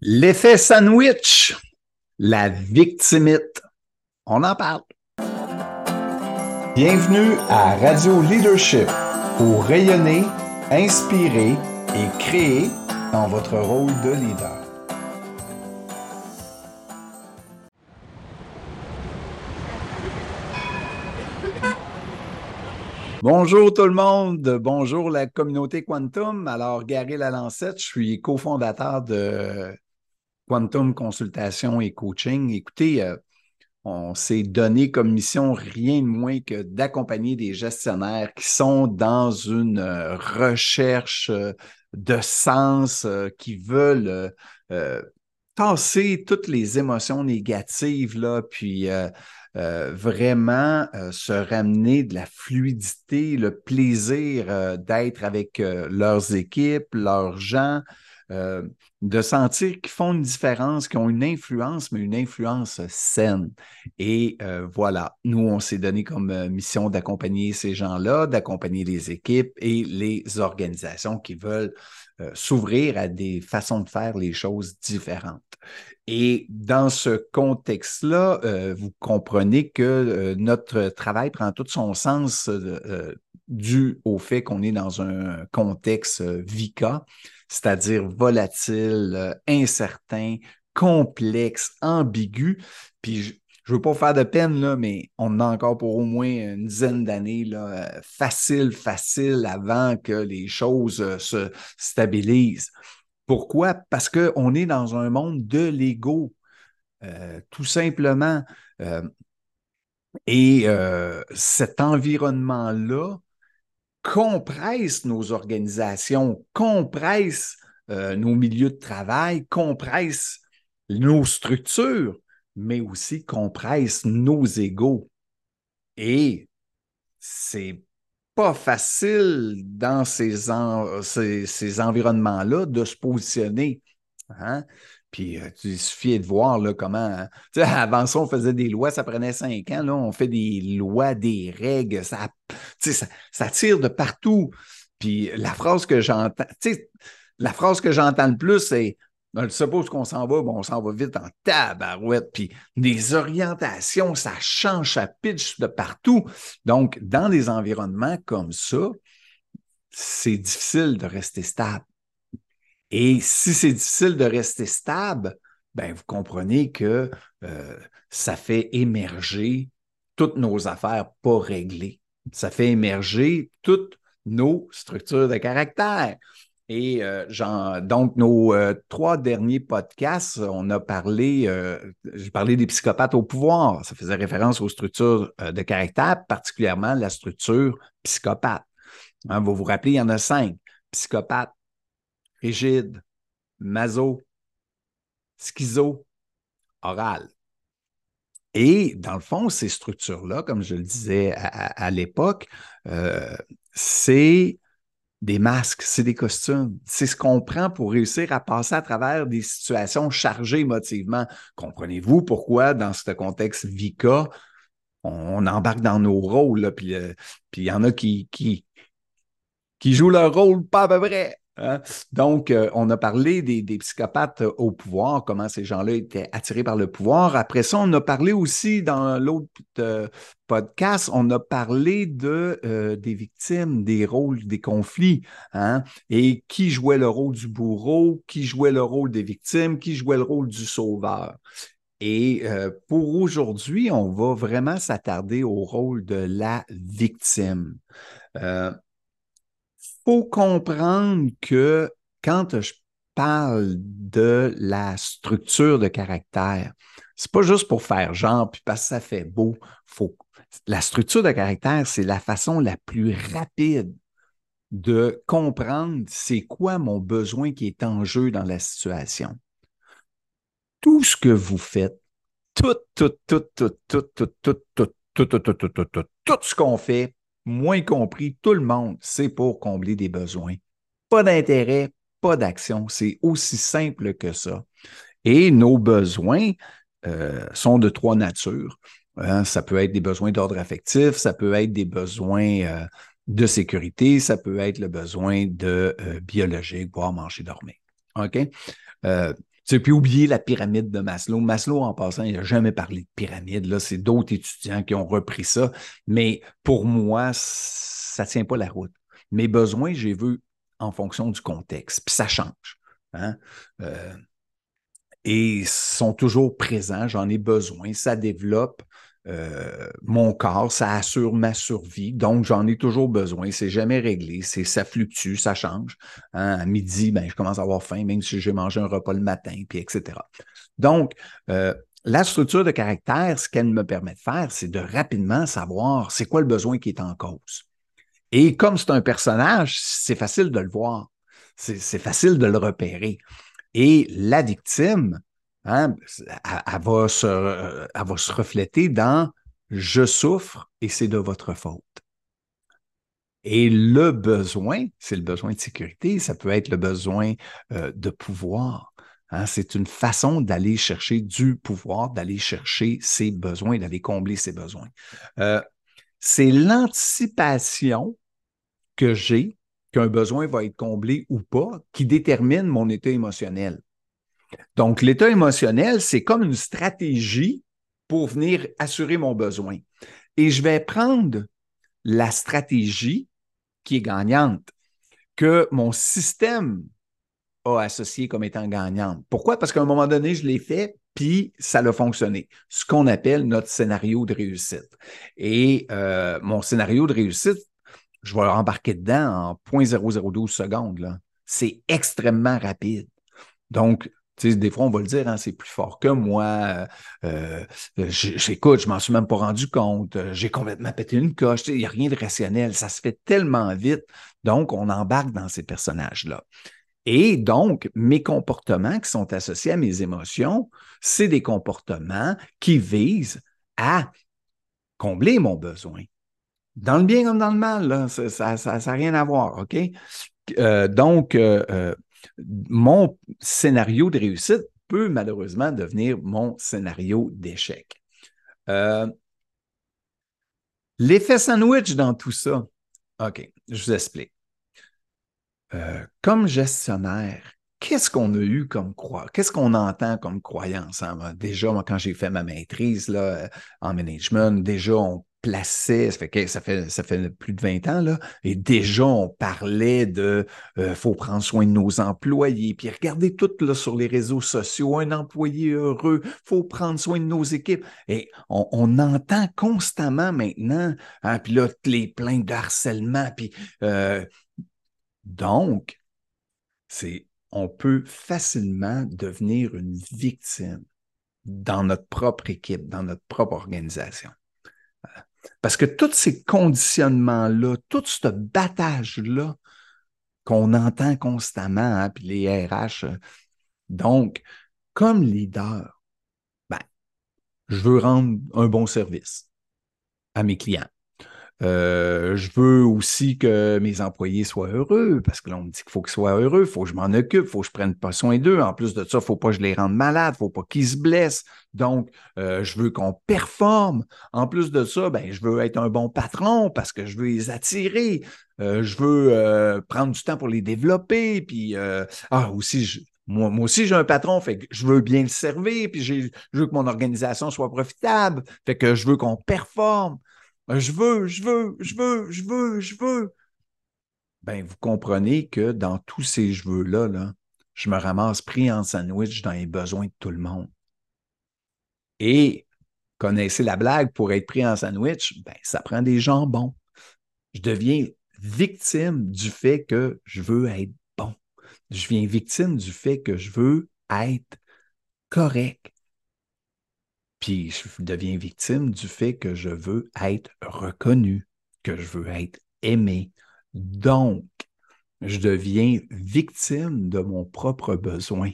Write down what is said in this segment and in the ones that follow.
L'effet sandwich, la victimite. On en parle. Bienvenue à Radio Leadership pour rayonner, inspirer et créer dans votre rôle de leader. Bonjour tout le monde, bonjour la communauté Quantum. Alors, Gary Lalancette, je suis cofondateur de Quantum Consultation et Coaching. Écoutez, euh, on s'est donné comme mission rien de moins que d'accompagner des gestionnaires qui sont dans une euh, recherche euh, de sens, qui veulent tasser toutes les émotions négatives, là, puis vraiment se ramener de la fluidité, le plaisir d'être avec leurs équipes, leurs gens, euh, de sentir qu'ils font une différence, qu'ils ont une influence, mais une influence saine. Et euh, voilà, nous, on s'est donné comme euh, mission d'accompagner ces gens-là, d'accompagner les équipes et les organisations qui veulent s'ouvrir à des façons de faire les choses différentes. Et dans ce contexte-là, vous comprenez que notre travail prend tout son sens dû au fait qu'on est dans un contexte VICA, c'est-à-dire volatile, euh, incertain, complexe, ambigu. Puis je ne veux pas faire de peine, là, mais on a encore pour au moins une dizaine d'années euh, facile, facile avant que les choses euh, se stabilisent. Pourquoi? Parce qu'on est dans un monde de l'ego, tout simplement. et cet environnement-là compresse nos organisations, compresse euh, nos milieux de travail, compresse nos structures, mais aussi compresse nos égaux. Et c'est pas facile dans ces, ces environnements-là de se positionner. Hein? Puis euh, il suffit de voir là, comment. Hein, avant ça, on faisait des lois, ça prenait cinq ans. Là, on fait des lois, des règles, ça, tire de partout. Puis la phrase que j'entends, la phrase que j'entends le plus, c'est je suppose qu'on s'en va, bon, on s'en va vite en tabarouette. Puis des orientations, ça change, ça pitch de partout. Donc, dans des environnements comme ça, c'est difficile de rester stable. Et si c'est difficile de rester stable, ben vous comprenez que euh, ça fait émerger toutes nos affaires pas réglées. Ça fait émerger toutes nos structures de caractère. Et euh, donc, nos euh, trois derniers podcasts, on a parlé, j'ai parlé des psychopathes au pouvoir. Ça faisait référence aux structures de caractère, particulièrement la structure psychopathe. Hein, vous vous rappelez, il y en a cinq. Psychopathe, rigide, maso, schizo, oral. Et dans le fond, ces structures-là, comme je le disais à, l'époque, euh, c'est des masques, c'est des costumes. C'est ce qu'on prend pour réussir à passer à travers des situations chargées émotivement. Comprenez-vous pourquoi, dans ce contexte VICA, on, embarque dans nos rôles, puis euh, il y en a qui, qui, qui jouent leur rôle pas à peu près. Hein? Donc, euh, on a parlé des, psychopathes au pouvoir, comment ces gens-là étaient attirés par le pouvoir. Après ça, on a parlé aussi dans l'autre euh, podcast, on a parlé de, euh, des victimes, des rôles, des conflits, hein? et qui jouait le rôle du bourreau, qui jouait le rôle des victimes, qui jouait le rôle du sauveur. Et pour aujourd'hui, on va vraiment s'attarder au rôle de la victime faut comprendre que quand je parle de la structure de caractère, c'est pas juste pour faire genre, puis parce que ça fait beau. Faut... La structure de caractère, c'est la façon la plus rapide de comprendre c'est quoi mon besoin qui est en jeu dans la situation. Tout ce que vous faites, tout, tout, tout, tout, tout, tout, tout, tout, tout, tout, tout, tout, tout, tout, tout ce qu'on fait moins compris, tout le monde, c'est pour combler des besoins. Pas d'intérêt, pas d'action. C'est aussi simple que ça. Et nos besoins euh, sont de trois natures. Hein. ça peut être des besoins d'ordre affectif, ça peut être des besoins euh, de sécurité, ça peut être le besoin de euh, biologique, boire, manger, dormir. OK? Sais, puis oublier la pyramide de Maslow. Maslow, en passant, il n'a jamais parlé de pyramide. Là, c'est d'autres étudiants qui ont repris ça. Mais pour moi, ça ne tient pas la route. Mes besoins, j'ai vu en fonction du contexte. Puis ça change. Hein? Euh, et sont toujours présents. J'en ai besoin. Ça développe. Euh, mon corps, ça assure ma survie, donc j'en ai toujours besoin. C'est jamais réglé, c'est ça fluctue, ça change. Hein, à midi, ben, je commence à avoir faim, même si j'ai mangé un repas le matin, puis etc. Donc, euh, la structure de caractère, ce qu'elle me permet de faire, c'est de rapidement savoir c'est quoi le besoin qui est en cause. Et comme c'est un personnage, c'est facile de le voir, c'est facile de le repérer. Et la victime, Hein, elle, va se, refléter dans je souffre et c'est de votre faute. Et le besoin, c'est le besoin de sécurité, ça peut être le besoin euh, de pouvoir. Hein. c'est une façon d'aller chercher du pouvoir, d'aller chercher ses besoins, d'aller combler ses besoins. Euh, c'est l'anticipation que j'ai qu'un besoin va être comblé ou pas qui détermine mon état émotionnel. Donc, l'état émotionnel, c'est comme une stratégie pour venir assurer mon besoin. Et je vais prendre la stratégie qui est gagnante, que mon système a associée comme étant gagnante. Pourquoi? Parce qu'à un moment donné, je l'ai fait, puis ça a fonctionné. Ce qu'on appelle notre scénario de réussite. Et euh, mon scénario de réussite, je vais embarquer dedans en 0.0012 secondes. C'est extrêmement rapide. Donc, des fois, on va le dire, hein, c'est plus fort que moi. Euh, euh, j'écoute, je m'en suis même pas rendu compte. Euh, j'ai complètement pété une coche. Il n'y a rien de rationnel. Ça se fait tellement vite. Donc, on embarque dans ces personnages-là. Et donc, mes comportements qui sont associés à mes émotions, c'est des comportements qui visent à combler mon besoin. Dans le bien comme dans le mal, ça n'a rien à voir, OK? donc, mon scénario de réussite peut malheureusement devenir mon scénario d'échec. Euh, l'effet sandwich dans tout ça, OK, je vous explique. Euh, comme gestionnaire, qu'est-ce qu'on a eu comme croix? Qu'est-ce qu'on entend comme croyance? Déjà, moi, quand j'ai fait ma maîtrise en management, déjà, on plaçait, ça fait, plus de 20 ans, là, et déjà, on parlait de euh, faut prendre soin de nos employés, puis regardez tout là, sur les réseaux sociaux, un employé heureux, faut prendre soin de nos équipes. Et on, entend constamment maintenant, hein, puis là, les plaintes de harcèlement, puis euh, donc, c'est on peut facilement devenir une victime dans notre propre équipe, dans notre propre organisation. Parce que tous ces conditionnements-là, tout ce battage-là qu'on entend constamment, hein, puis les RH, euh, donc, comme leader, ben, je veux rendre un bon service à mes clients. Euh, je veux aussi que mes employés soient heureux, parce que là, on me dit qu'il faut qu'ils soient heureux, il faut que je m'en occupe, il faut que je prenne pas soin d'eux. En plus de ça, il ne faut pas que je les rende malades, il ne faut pas qu'ils se blessent. Donc, euh, je veux qu'on performe. En plus de ça, ben, je veux être un bon patron parce que je veux les attirer. Euh, je veux prendre du temps pour les développer. Puis, ah, aussi, moi, moi, aussi, j'ai un patron, fait que je veux bien le servir, puis je veux que mon organisation soit profitable, fait que je veux qu'on performe. Ben, je veux, je veux, je veux, je veux, je veux. Ben, vous comprenez que dans tous ces je veux-là, là, je me ramasse pris en sandwich dans les besoins de tout le monde. Et connaissez la blague, pour être pris en sandwich, ben, ça prend des jambons. Je deviens victime du fait que je veux être bon. Je deviens victime du fait que je veux être correct. Puis je deviens victime du fait que je veux être reconnu, que je veux être aimé. Donc, je deviens victime de mon propre besoin.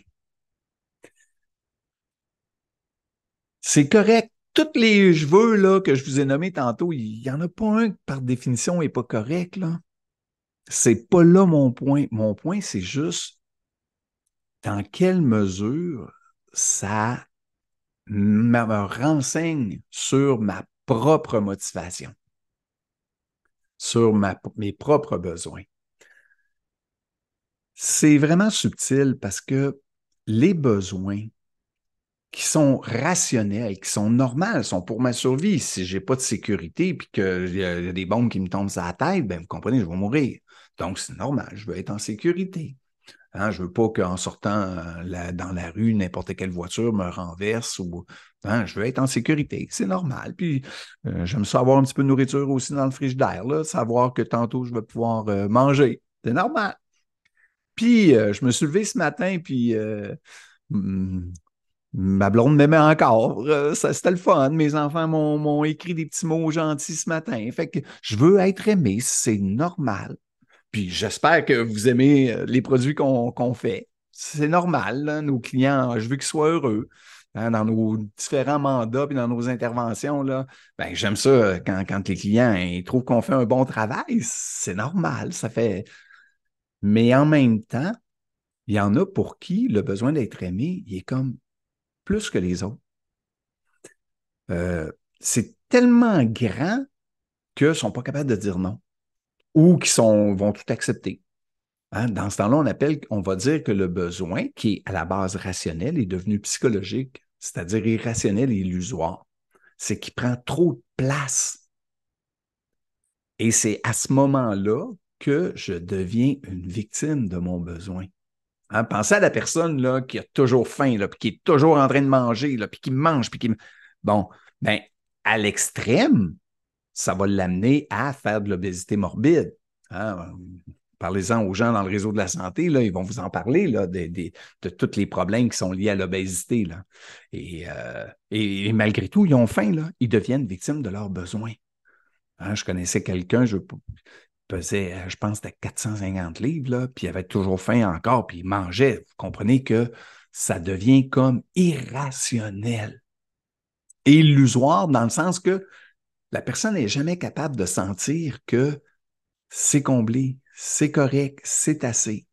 C'est correct. Toutes les je veux là, que je vous ai nommés tantôt, il n'y en a pas un qui, par définition, n'est pas correct. Là. C'est pas là mon point. Mon point, c'est juste dans quelle mesure ça me renseigne sur ma propre motivation, sur mes propres besoins. C'est vraiment subtil parce que les besoins qui sont rationnels, qui sont normaux, sont pour ma survie. Si j'ai pas de sécurité puis qu'il y, a des bombes qui me tombent sur la tête, ben vous comprenez, je vais mourir. Donc, c'est normal, je veux être en sécurité. Hein, je veux pas qu'en sortant euh, dans la rue, n'importe quelle voiture me renverse ou hein, je veux être en sécurité. C'est normal. Puis euh, j'aime ça avoir un petit peu de nourriture aussi dans le frigidaire, là, savoir que tantôt je vais pouvoir euh, manger. C'est normal. Puis je me suis levé ce matin, puis hmm, Ma blonde m'aimait encore. Euh, ça, c'était le fun. Mes enfants m'ont, écrit des petits mots gentils ce matin. Fait que je veux être aimé, c'est normal. Puis j'espère que vous aimez euh, les produits qu'on, fait. C'est normal. Nos clients, je veux qu'ils soient heureux. Hein, dans nos différents mandats et dans nos interventions, ben, j'aime ça euh, quand, quand les clients trouvent qu'on fait un bon travail. C'est normal. Ça fait. Mais en même temps, il y en a pour qui le besoin d'être aimé, il est comme plus que les autres. Euh, c'est tellement grand qu'ils ne sont pas capables de dire non ou qu'ils vont tout accepter. Hein, dans ce temps-là, on appelle, on va dire que le besoin, qui est à la base rationnel, est devenu psychologique, c'est-à-dire irrationnel et illusoire. C'est qu'il prend trop de place. Et c'est à ce moment-là que je deviens une victime de mon besoin. Hein, pensez à la personne là, qui a toujours faim, là, puis qui est toujours en train de manger, là, puis qui mange, puis qui. Bon, ben, à l'extrême, ça va l'amener à faire de l'obésité morbide. Hein? Parlez-en aux gens dans le réseau de la santé, là, ils vont vous en parler là, de, de, tous les problèmes qui sont liés à l'obésité. Et, euh, et, malgré tout, ils ont faim, là, ils deviennent victimes de leurs besoins. Hein, je connaissais quelqu'un, je, pesait, euh, je pense, c'était 450 livres, là, puis il avait toujours faim encore, puis il mangeait. Vous comprenez que ça devient comme irrationnel. Et illusoire dans le sens que la personne n'est jamais capable de sentir que c'est comblé, c'est correct, c'est assez.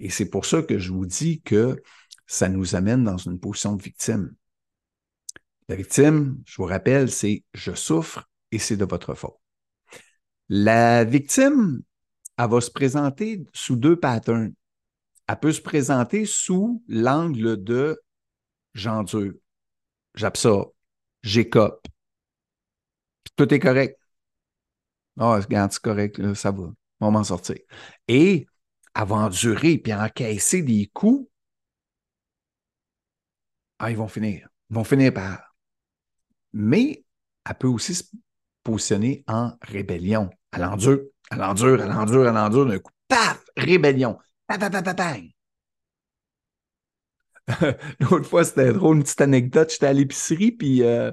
Et c'est pour ça que je vous dis que ça nous amène dans une position de victime. La victime, je vous rappelle, c'est je souffre et c'est de votre faute. La victime, elle va se présenter sous deux patterns. Elle peut se présenter sous l'angle de j'endure, j'absorbe, j'écope. Tout est correct. Ah, oh, regarde, c'est correct, ça va. On va m'en sortir. Et elle va endurer puis encaisser des coups. Ah, ils vont finir. Ils vont finir par. Mais elle peut aussi se positionner en rébellion. Elle endure, elle endure, elle endure, elle endure d'un coup. Paf! Rébellion. L'autre fois, c'était drôle, une petite anecdote. J'étais à l'épicerie, puis euh,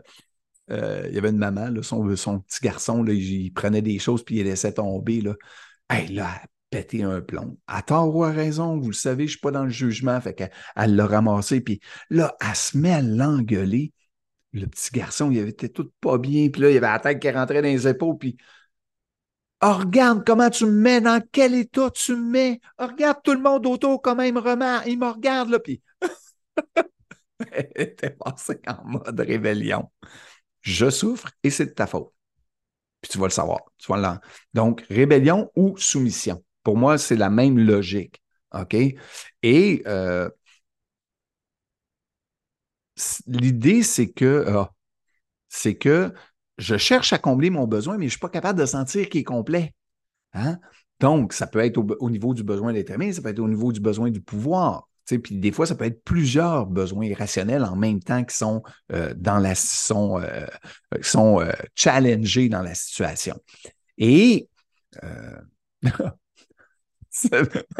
euh, il y avait une maman, son, son, petit garçon, là, il, prenait des choses, puis il laissait tomber. Là. Là, elle a pété un plomb. À tort ou à raison, vous le savez, je ne suis pas dans le jugement. Fait qu'elle l'a ramassé, puis là, elle se met à l'engueuler le petit garçon, il était tout pas bien, puis là, il avait la tête qui rentrait dans les épaules, puis oh, regarde comment tu me mets, dans quel état tu me mets? Oh, regarde tout le monde autour, comment il me remet, il me regarde, là, puis elle était passée en mode rébellion. Je souffre et c'est de ta faute. Puis tu vas le savoir. Tu vas Donc, rébellion ou soumission. Pour moi, c'est la même logique. OK? Et euh, l'idée, c'est que, ah, c'est que je cherche à combler mon besoin, mais je ne suis pas capable de sentir qu'il est complet. Hein? Donc, ça peut être au, niveau du besoin d'être aimé, ça peut être au niveau du besoin du pouvoir. Puis des fois, ça peut être plusieurs besoins irrationnels en même temps qui sont, euh, dans la, sont, euh, sont euh, challengés dans la situation. Et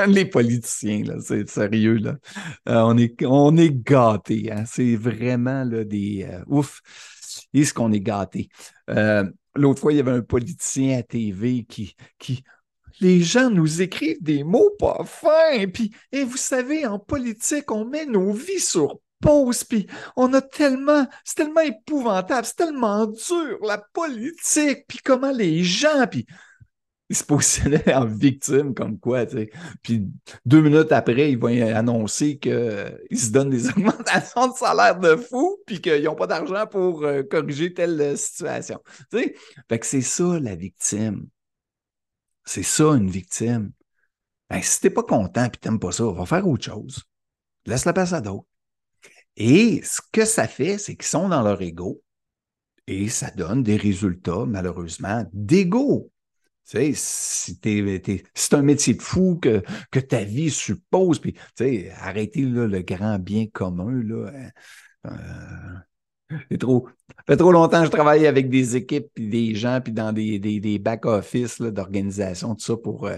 les politiciens, là, c'est sérieux, là. On, est, on est gâtés. Hein? C'est vraiment là, des. Ouf! Est-ce qu'on est gâtés? L'autre fois, il y avait un politicien à TV qui, qui. Les gens nous écrivent des mots pas fins. Puis, et vous savez, en politique, on met nos vies sur pause. Puis, on a tellement. C'est tellement épouvantable. C'est tellement dur, la politique. Puis, comment les gens. Puis, il se positionnait en victime, comme quoi, tu. Puis deux minutes après, ils vont annoncer qu'ils se donnent des augmentations de salaire de fou, puis qu'ils n'ont pas d'argent pour euh, corriger telle euh, situation. Tu? Fait que c'est ça, la victime. C'est ça, une victime. Ben, si t'es pas content et t'aimes pas ça, va faire autre chose. Laisse la place à d'autres. Et ce que ça fait, c'est qu'ils sont dans leur ego et ça donne des résultats, malheureusement, d'ego. Tu sais, si c'est un métier de fou que, que ta vie suppose, puis tu sais, arrêtez le grand bien commun, là. Hein. Euh, trop. Ça fait trop longtemps que je travaille avec des équipes, puis des gens, puis dans des, des, back-office d'organisation, tout ça, pour euh,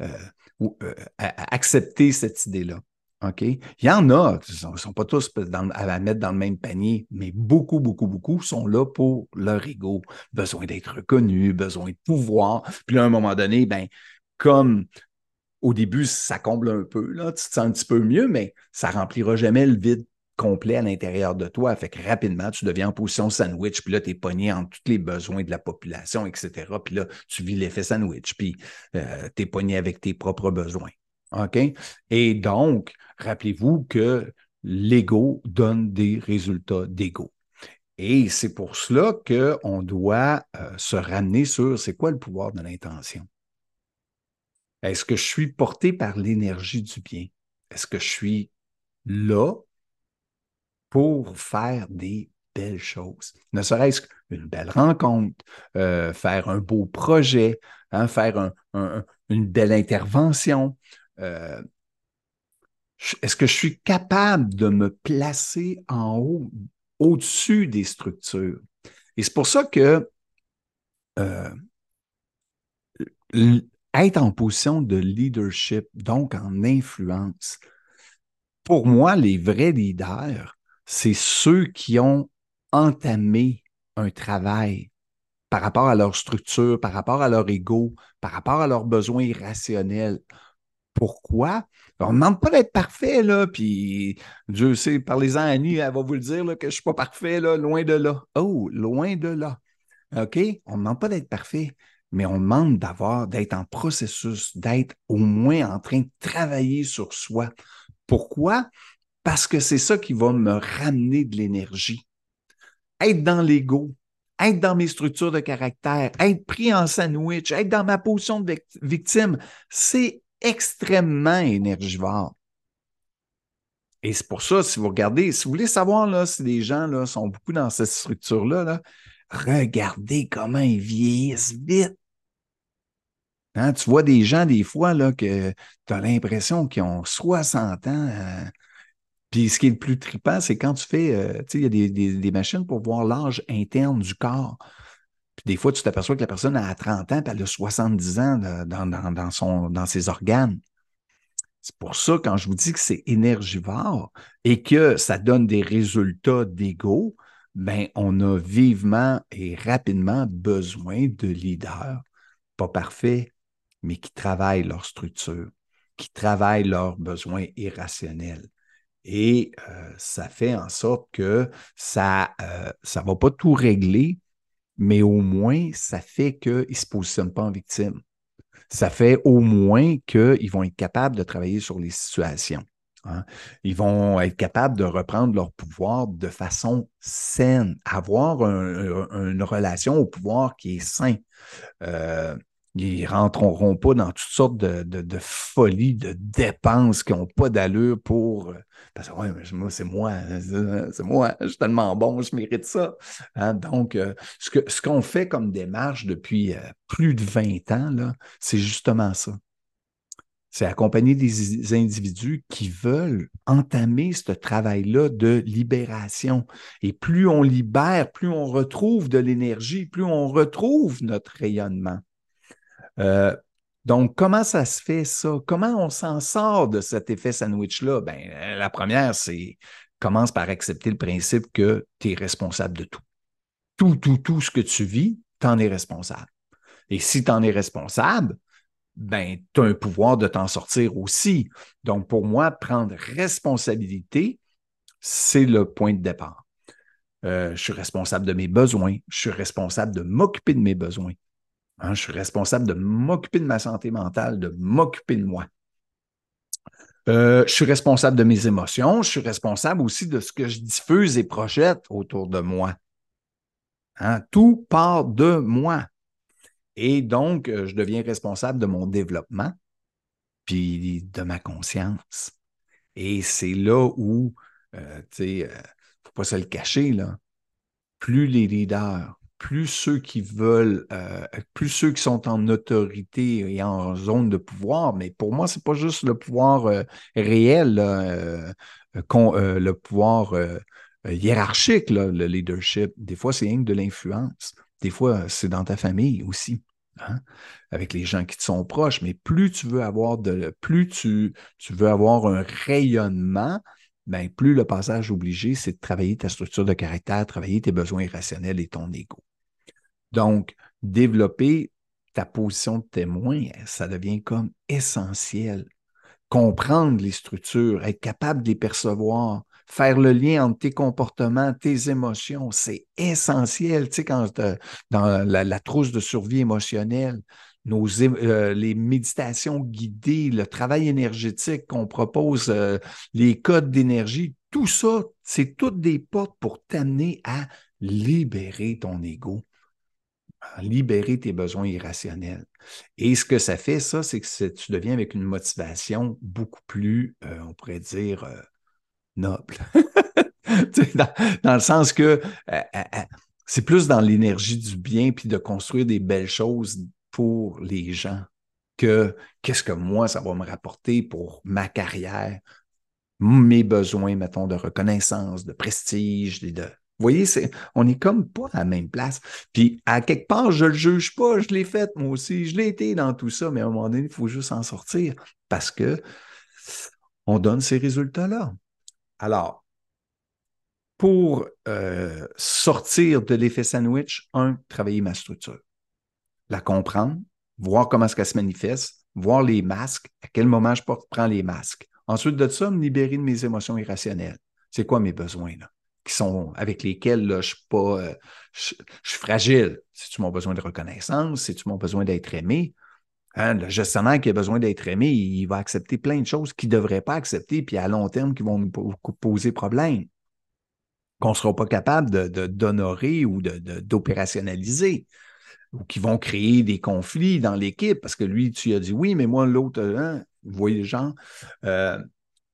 euh, accepter cette idée-là. OK? Il y en a, ils ne sont pas tous à mettre dans le même panier, mais beaucoup, beaucoup, beaucoup sont là pour leur ego. Besoin d'être reconnus, besoin de pouvoir. Puis à un moment donné, ben, comme au début, ça comble un peu, là, tu te sens un petit peu mieux, mais ça ne remplira jamais le vide complet à l'intérieur de toi. Fait que rapidement, tu deviens en position sandwich, puis là, tu es pogné en tous les besoins de la population, etc. Puis là, tu vis l'effet sandwich, puis euh, tu es pogné avec tes propres besoins. OK? Et donc, rappelez-vous que l'ego donne des résultats d'ego. Et c'est pour cela qu'on doit euh, se ramener sur c'est quoi le pouvoir de l'intention? Est-ce que je suis porté par l'énergie du bien? Est-ce que je suis là pour faire des belles choses? Ne serait-ce qu'une belle rencontre, euh, faire un beau projet, hein, faire une belle intervention, euh, est-ce que je suis capable de me placer en haut, au-dessus des structures? Et c'est pour ça que euh, être en position de leadership, donc en influence, pour moi, les vrais leaders, c'est ceux qui ont entamé un travail par rapport à leur structure, par rapport à leur ego, par rapport à leurs besoins irrationnels. Pourquoi? On ne demande pas d'être parfait, là, puis Dieu sait, parlez-en à Annie, elle va vous le dire que je ne suis pas parfait, là, loin de là. Oh, loin de là. OK? On ne demande pas d'être parfait, mais on demande d'avoir, d'être en processus, d'être au moins en train de travailler sur soi. Pourquoi? Parce que c'est ça qui va me ramener de l'énergie. Être dans l'ego, être dans mes structures de caractère, être pris en sandwich, être dans ma position de victime, c'est extrêmement énergivore. Et c'est pour ça, si vous regardez, si vous voulez savoir là, si les gens là, sont beaucoup dans cette structure-là, regardez comment ils vieillissent vite. Hein, tu vois des gens, des fois, là, que tu as l'impression qu'ils ont 60 ans. Euh, ce qui est le plus trippant, c'est quand tu fais, euh, tu sais, il y a des, machines pour voir l'âge interne du corps. Puis des fois, tu t'aperçois que la personne a 30 ans, puis elle a 70 ans dans ses organes. C'est pour ça, quand je vous dis que c'est énergivore et que ça donne des résultats d'ego, ben, on a vivement et rapidement besoin de leaders, pas parfaits, mais qui travaillent leur structure, qui travaillent leurs besoins irrationnels. Et euh, ça fait en sorte que ça ne euh, va pas tout régler, mais au moins, ça fait qu'ils ne se positionnent pas en victime. Ça fait au moins qu'ils vont être capables de travailler sur les situations. Hein. Ils vont être capables de reprendre leur pouvoir de façon saine, avoir une relation au pouvoir qui est sain. Euh, ils rentreront pas dans toutes sortes de, de, folies, de dépenses qui n'ont pas d'allure pour. Euh, parce que ouais, moi, c'est moi, c'est moi, je suis tellement bon, je mérite ça. Hein. Donc, euh, ce qu'on ce qu'on fait comme démarche depuis euh, plus de 20 ans, c'est justement ça. C'est accompagner des individus qui veulent entamer ce travail-là de libération. Et plus on libère, plus on retrouve de l'énergie, plus on retrouve notre rayonnement. Euh, donc, comment ça se fait ça? Comment on s'en sort de cet effet sandwich-là? Ben, euh, la première, c'est commence par accepter le principe que tu es responsable de tout. Tout, tout, tout ce que tu vis, tu en es responsable. Et si tu en es responsable, ben, tu as un pouvoir de t'en sortir aussi. Donc, pour moi, prendre responsabilité, c'est le point de départ. Euh, je suis responsable de mes besoins, je suis responsable de m'occuper de mes besoins. Hein, je suis responsable de m'occuper de ma santé mentale, de m'occuper de moi. Euh, je suis responsable de mes émotions. Je suis responsable aussi de ce que je diffuse et projette autour de moi. Hein, tout part de moi. Et donc, euh, je deviens responsable de mon développement, puis de ma conscience. Et c'est là où, euh, tu sais, ne faut pas se le cacher. Plus les leaders, plus ceux qui veulent, plus ceux qui sont en autorité et en zone de pouvoir, mais pour moi, ce n'est pas juste le pouvoir réel, le pouvoir hiérarchique, le leadership. Des fois, c'est rien que de l'influence. Des fois, c'est dans ta famille aussi. Hein, avec les gens qui te sont proches, mais plus tu veux avoir de plus tu, tu veux avoir un rayonnement, ben, plus le passage obligé, c'est de travailler ta structure de caractère, travailler tes besoins irrationnels et ton ego. Donc, développer ta position de témoin, ça devient comme essentiel. Comprendre les structures, être capable de les percevoir, faire le lien entre tes comportements, tes émotions, c'est essentiel. Tu sais, quand dans la, trousse de survie émotionnelle, euh, les méditations guidées, le travail énergétique qu'on propose, euh, les codes d'énergie, tout ça, c'est toutes des portes pour t'amener à libérer ton ego, libérer tes besoins irrationnels. Et ce que ça fait, ça, c'est que tu deviens avec une motivation beaucoup plus, euh, on pourrait dire, noble. dans, le sens que euh, euh, euh, c'est plus dans l'énergie du bien puis de construire des belles choses pour les gens que qu'est-ce que moi, ça va me rapporter pour ma carrière, mes besoins, mettons, de reconnaissance, de prestige, de, vous voyez, on est comme pas à la même place. Puis, à quelque part, je le juge pas, je l'ai fait moi aussi, je l'ai été dans tout ça, mais à un moment donné, il faut juste en sortir parce que on donne ces résultats-là. Alors, pour euh, sortir de l'effet sandwich, un, travailler ma structure, la comprendre, voir comment est-ce se manifeste, voir les masques, à quel moment je prends les masques. Ensuite de ça, me libérer de mes émotions irrationnelles. C'est quoi mes besoins, là? Qui sont avec lesquels là, je suis pas. Euh, je, suis fragile. Si tu m'as besoin de reconnaissance, si tu m'as besoin d'être aimé, Hein, le gestionnaire qui a besoin d'être aimé, il va accepter plein de choses qu'il ne devrait pas accepter, puis à long terme, qui vont nous poser problème, qu'on ne sera pas capable d'honorer de, ou d'opérationnaliser, ou qui vont créer des conflits dans l'équipe, parce que lui, tu as dit oui, mais moi, l'autre, hein, vous voyez les gens. Euh,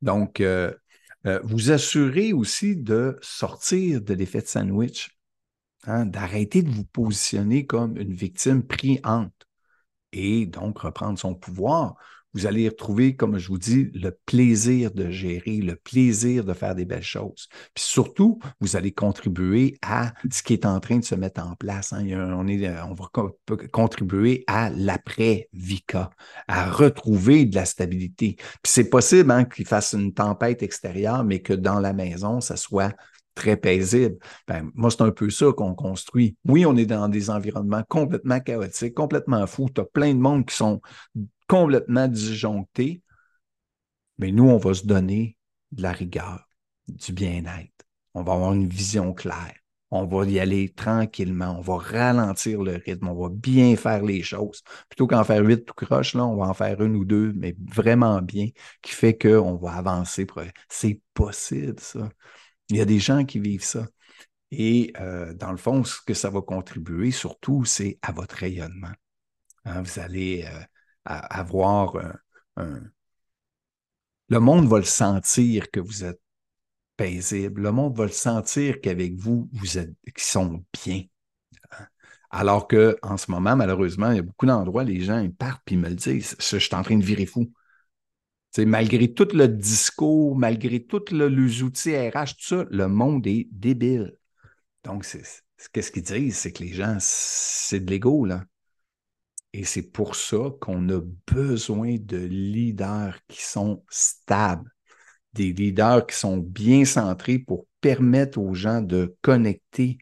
donc, euh, euh, vous assurez aussi de sortir de l'effet de sandwich, hein, d'arrêter de vous positionner comme une victime priante et donc reprendre son pouvoir, vous allez retrouver, comme je vous dis, le plaisir de gérer, le plaisir de faire des belles choses. Puis surtout, vous allez contribuer à ce qui est en train de se mettre en place. Hein. on, est, on va contribuer à l'après-VICA, à retrouver de la stabilité. Puis c'est possible hein, qu'il fasse une tempête extérieure, mais que dans la maison, ça soit très paisible. Ben, moi, c'est un peu ça qu'on construit. Oui, on est dans des environnements complètement chaotiques, complètement fous. Tu as plein de monde qui sont complètement disjonctés. Mais nous, on va se donner de la rigueur, du bien-être. On va avoir une vision claire. On va y aller tranquillement. On va ralentir le rythme. On va bien faire les choses. Plutôt qu'en faire huit tout croche, là, on va en faire une ou deux, mais vraiment bien, qui fait qu'on va avancer. C'est possible, ça. Il y a des gens qui vivent ça. Et euh, dans le fond, ce que ça va contribuer surtout, c'est à votre rayonnement. Hein, vous allez euh, avoir un, Le monde va le sentir que vous êtes paisible. Le monde va le sentir qu'avec vous, vous êtes, qui sont bien. Alors qu'en ce moment, malheureusement, il y a beaucoup d'endroits, les gens ils partent et me le disent. Je suis en train de virer fou malgré tout le discours, malgré tous les outils RH, tout ça, le monde est débile. Donc, qu'est-ce qu'ils disent? C'est que les gens, c'est de l'ego, là. Et c'est pour ça qu'on a besoin de leaders qui sont stables, des leaders qui sont bien centrés pour permettre aux gens de connecter,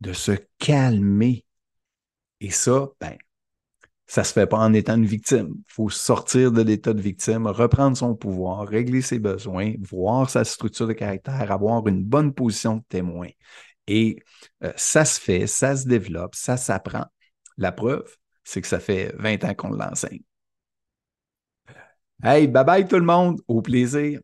de se calmer. Et ça, ben, ça se fait pas en étant une victime. Il faut sortir de l'état de victime, reprendre son pouvoir, régler ses besoins, voir sa structure de caractère, avoir une bonne position de témoin. Et euh, ça se fait, ça se développe, ça s'apprend. La preuve, c'est que ça fait 20 ans qu'on l'enseigne. Hey, bye bye tout le monde, au plaisir.